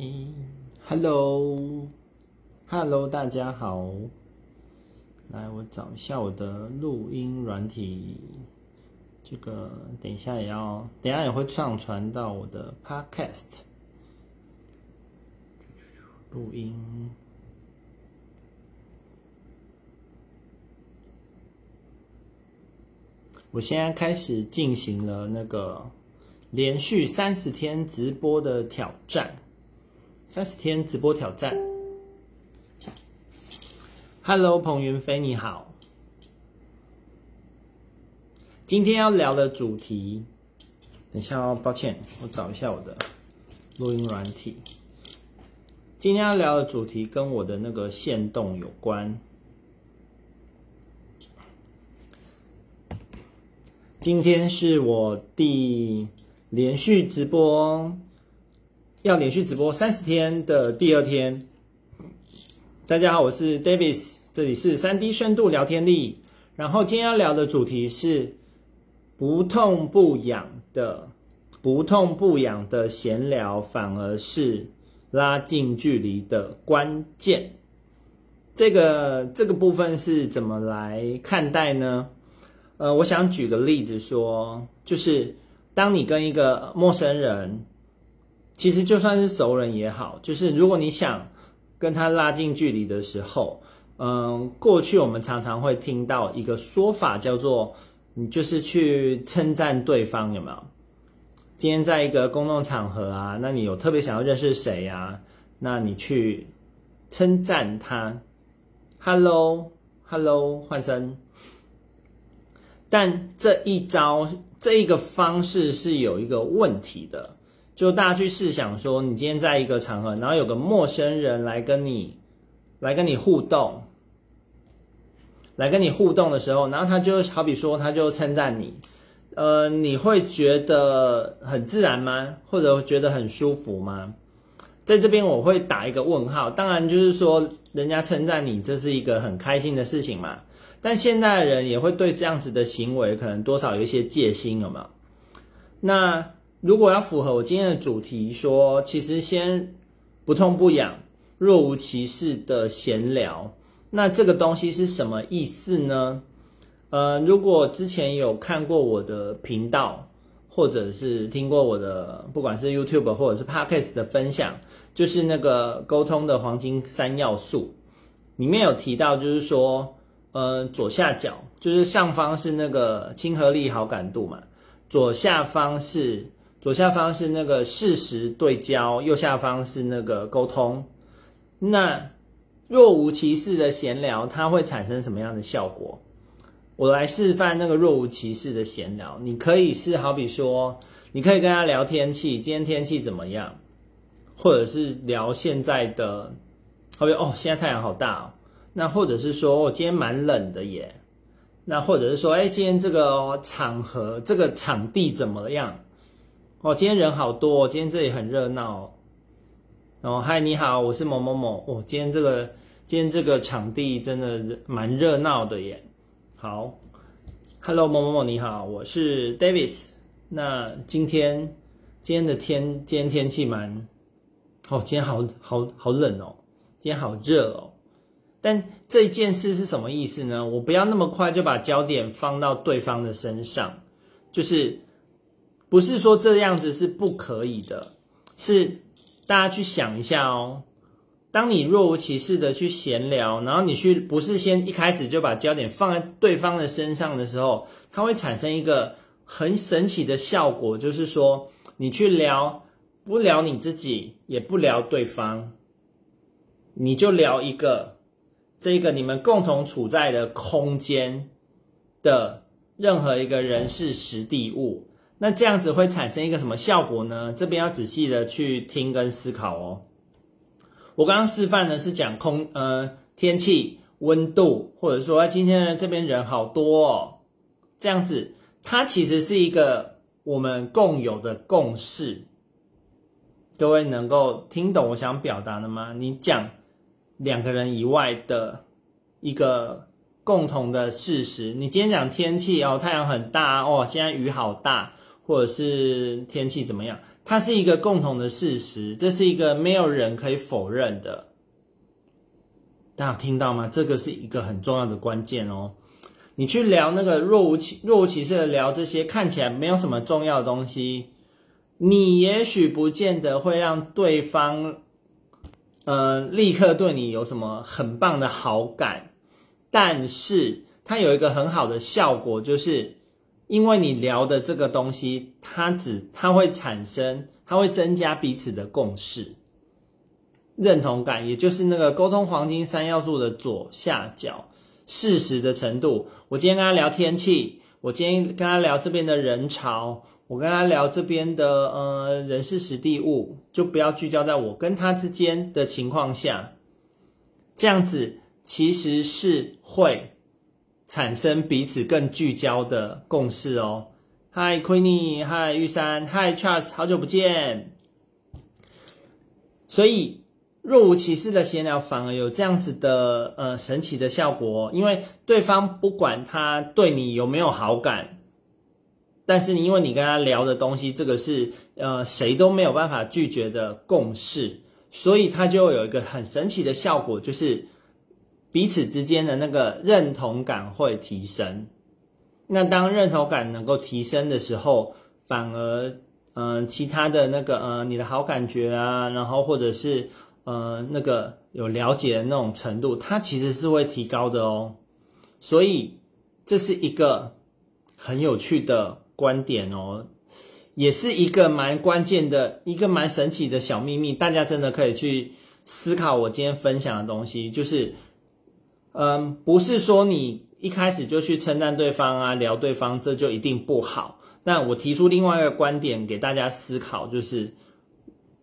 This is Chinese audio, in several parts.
嗯，Hello，Hello，大家好。来，我找一下我的录音软体。这个等一下也要，等下也会上传到我的 Podcast 录音。我现在开始进行了那个。连续三十天直播的挑战，三十天直播挑战。Hello，彭云飞，你好。今天要聊的主题，等一下哦，抱歉，我找一下我的录音软体。今天要聊的主题跟我的那个限动有关。今天是我第。连续直播要连续直播三十天的第二天，大家好，我是 Davis，这里是三 D 深度聊天力。然后今天要聊的主题是不痛不痒的，不痛不痒的闲聊，反而是拉近距离的关键。这个这个部分是怎么来看待呢？呃，我想举个例子说，就是。当你跟一个陌生人，其实就算是熟人也好，就是如果你想跟他拉近距离的时候，嗯，过去我们常常会听到一个说法，叫做你就是去称赞对方，有没有？今天在一个公众场合啊，那你有特别想要认识谁呀？那你去称赞他，Hello，Hello，换声。但这一招。这一个方式是有一个问题的，就大家去试想说，你今天在一个场合，然后有个陌生人来跟你，来跟你互动，来跟你互动的时候，然后他就好比说，他就称赞你，呃，你会觉得很自然吗？或者觉得很舒服吗？在这边我会打一个问号。当然，就是说人家称赞你，这是一个很开心的事情嘛。但现代人也会对这样子的行为可能多少有一些戒心，有没有？那如果要符合我今天的主题说，其实先不痛不痒、若无其事的闲聊，那这个东西是什么意思呢？呃，如果之前有看过我的频道，或者是听过我的不管是 YouTube 或者是 Podcast 的分享，就是那个沟通的黄金三要素，里面有提到，就是说。呃，左下角就是上方是那个亲和力、好感度嘛，左下方是左下方是那个事实对焦，右下方是那个沟通。那若无其事的闲聊，它会产生什么样的效果？我来示范那个若无其事的闲聊。你可以是好比说，你可以跟他聊天气，今天天气怎么样？或者是聊现在的，好比哦，现在太阳好大哦。那或者是说，我今天蛮冷的耶。那或者是说，哎，今天这个场合、这个场地怎么样？哦，今天人好多，今天这里很热闹。哦，嗨，你好，我是某某某。哦，今天这个今天这个场地真的蛮热闹的耶。好，Hello，某某某，你好，我是 Davis。那今天今天的天，今天天气蛮……哦，今天好好好冷哦，今天好热哦。但这件事是什么意思呢？我不要那么快就把焦点放到对方的身上，就是不是说这样子是不可以的，是大家去想一下哦。当你若无其事的去闲聊，然后你去不是先一开始就把焦点放在对方的身上的时候，它会产生一个很神奇的效果，就是说你去聊，不聊你自己，也不聊对方，你就聊一个。这个你们共同处在的空间的任何一个人事实地物，那这样子会产生一个什么效果呢？这边要仔细的去听跟思考哦。我刚刚示范的是讲空呃天气温度，或者说今天这边人好多哦，这样子它其实是一个我们共有的共识。各位能够听懂我想表达的吗？你讲。两个人以外的一个共同的事实。你今天讲天气哦，太阳很大哦，现在雨好大，或者是天气怎么样，它是一个共同的事实，这是一个没有人可以否认的。大家有听到吗？这个是一个很重要的关键哦。你去聊那个若无其若无其事的聊这些看起来没有什么重要的东西，你也许不见得会让对方，呃，立刻对你有什么很棒的好感，但是它有一个很好的效果，就是因为你聊的这个东西，它只它会产生，它会增加彼此的共识。认同感，也就是那个沟通黄金三要素的左下角，事实的程度。我今天跟他聊天气，我今天跟他聊这边的人潮，我跟他聊这边的呃人事时地物，就不要聚焦在我跟他之间的情况下，这样子其实是会产生彼此更聚焦的共识哦。Hi Queenie，Hi 玉山，Hi Charles，好久不见。所以。若无其事的闲聊反而有这样子的呃神奇的效果，因为对方不管他对你有没有好感，但是因为你跟他聊的东西，这个是呃谁都没有办法拒绝的共识，所以他就有一个很神奇的效果，就是彼此之间的那个认同感会提升。那当认同感能够提升的时候，反而嗯、其他的那个呃你的好感觉啊，然后或者是。呃，那个有了解的那种程度，它其实是会提高的哦。所以这是一个很有趣的观点哦，也是一个蛮关键的一个蛮神奇的小秘密。大家真的可以去思考我今天分享的东西，就是，嗯，不是说你一开始就去称赞对方啊，聊对方，这就一定不好。那我提出另外一个观点给大家思考，就是。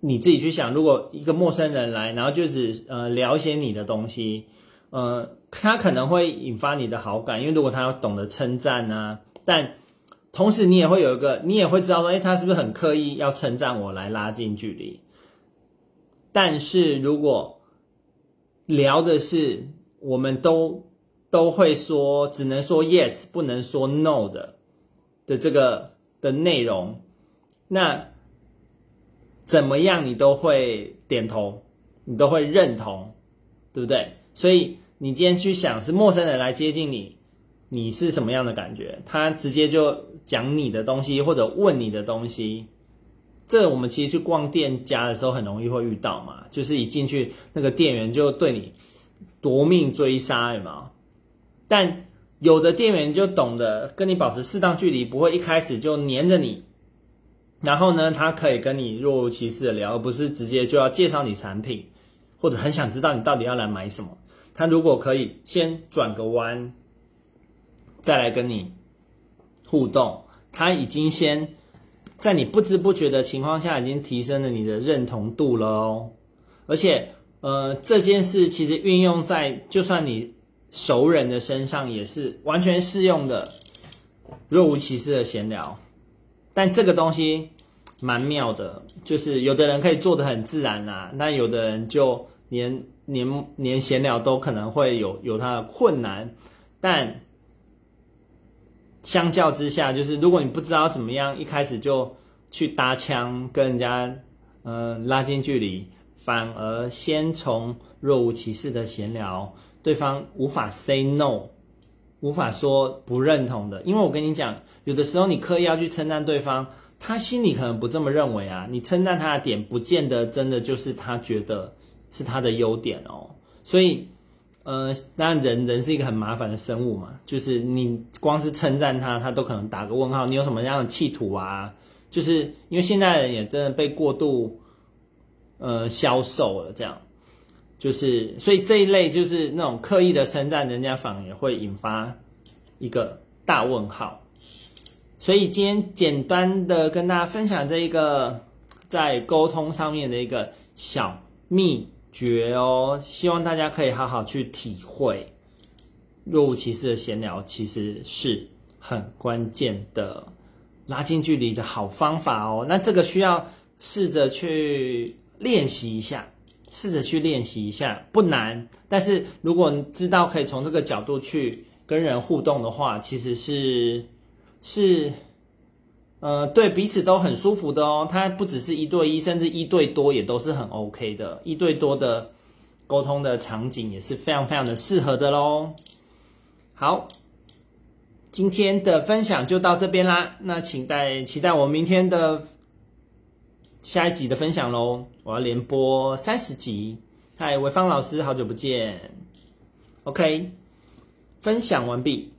你自己去想，如果一个陌生人来，然后就只呃聊一些你的东西，呃，他可能会引发你的好感，因为如果他要懂得称赞啊，但同时你也会有一个，你也会知道说，诶，他是不是很刻意要称赞我来拉近距离？但是如果聊的是我们都都会说，只能说 yes，不能说 no 的的这个的内容，那。怎么样，你都会点头，你都会认同，对不对？所以你今天去想，是陌生人来接近你，你是什么样的感觉？他直接就讲你的东西，或者问你的东西，这我们其实去逛店家的时候很容易会遇到嘛，就是一进去那个店员就对你夺命追杀，有没有？但有的店员就懂得跟你保持适当距离，不会一开始就黏着你。然后呢，他可以跟你若无其事的聊，而不是直接就要介绍你产品，或者很想知道你到底要来买什么。他如果可以先转个弯，再来跟你互动，他已经先在你不知不觉的情况下，已经提升了你的认同度了哦。而且，呃，这件事其实运用在就算你熟人的身上，也是完全适用的。若无其事的闲聊。但这个东西蛮妙的，就是有的人可以做的很自然啦、那有的人就连连连闲聊都可能会有有他的困难。但相较之下，就是如果你不知道怎么样一开始就去搭腔跟人家嗯、呃、拉近距离，反而先从若无其事的闲聊，对方无法 say no。无法说不认同的，因为我跟你讲，有的时候你刻意要去称赞对方，他心里可能不这么认为啊。你称赞他的点，不见得真的就是他觉得是他的优点哦。所以，呃，当然人人是一个很麻烦的生物嘛，就是你光是称赞他，他都可能打个问号。你有什么样的企图啊？就是因为现在人也真的被过度呃销售了，这样。就是，所以这一类就是那种刻意的称赞，人家反而也会引发一个大问号。所以今天简单的跟大家分享这一个在沟通上面的一个小秘诀哦，希望大家可以好好去体会。若无其事的闲聊其实是很关键的拉近距离的好方法哦。那这个需要试着去练习一下。试着去练习一下，不难。但是如果你知道可以从这个角度去跟人互动的话，其实是是呃，对彼此都很舒服的哦。它不只是一对一，甚至一对多也都是很 OK 的。一对多的沟通的场景也是非常非常的适合的喽。好，今天的分享就到这边啦。那请待期待我明天的下一集的分享喽。我要连播三十集。嗨，维芳老师，好久不见。OK，分享完毕。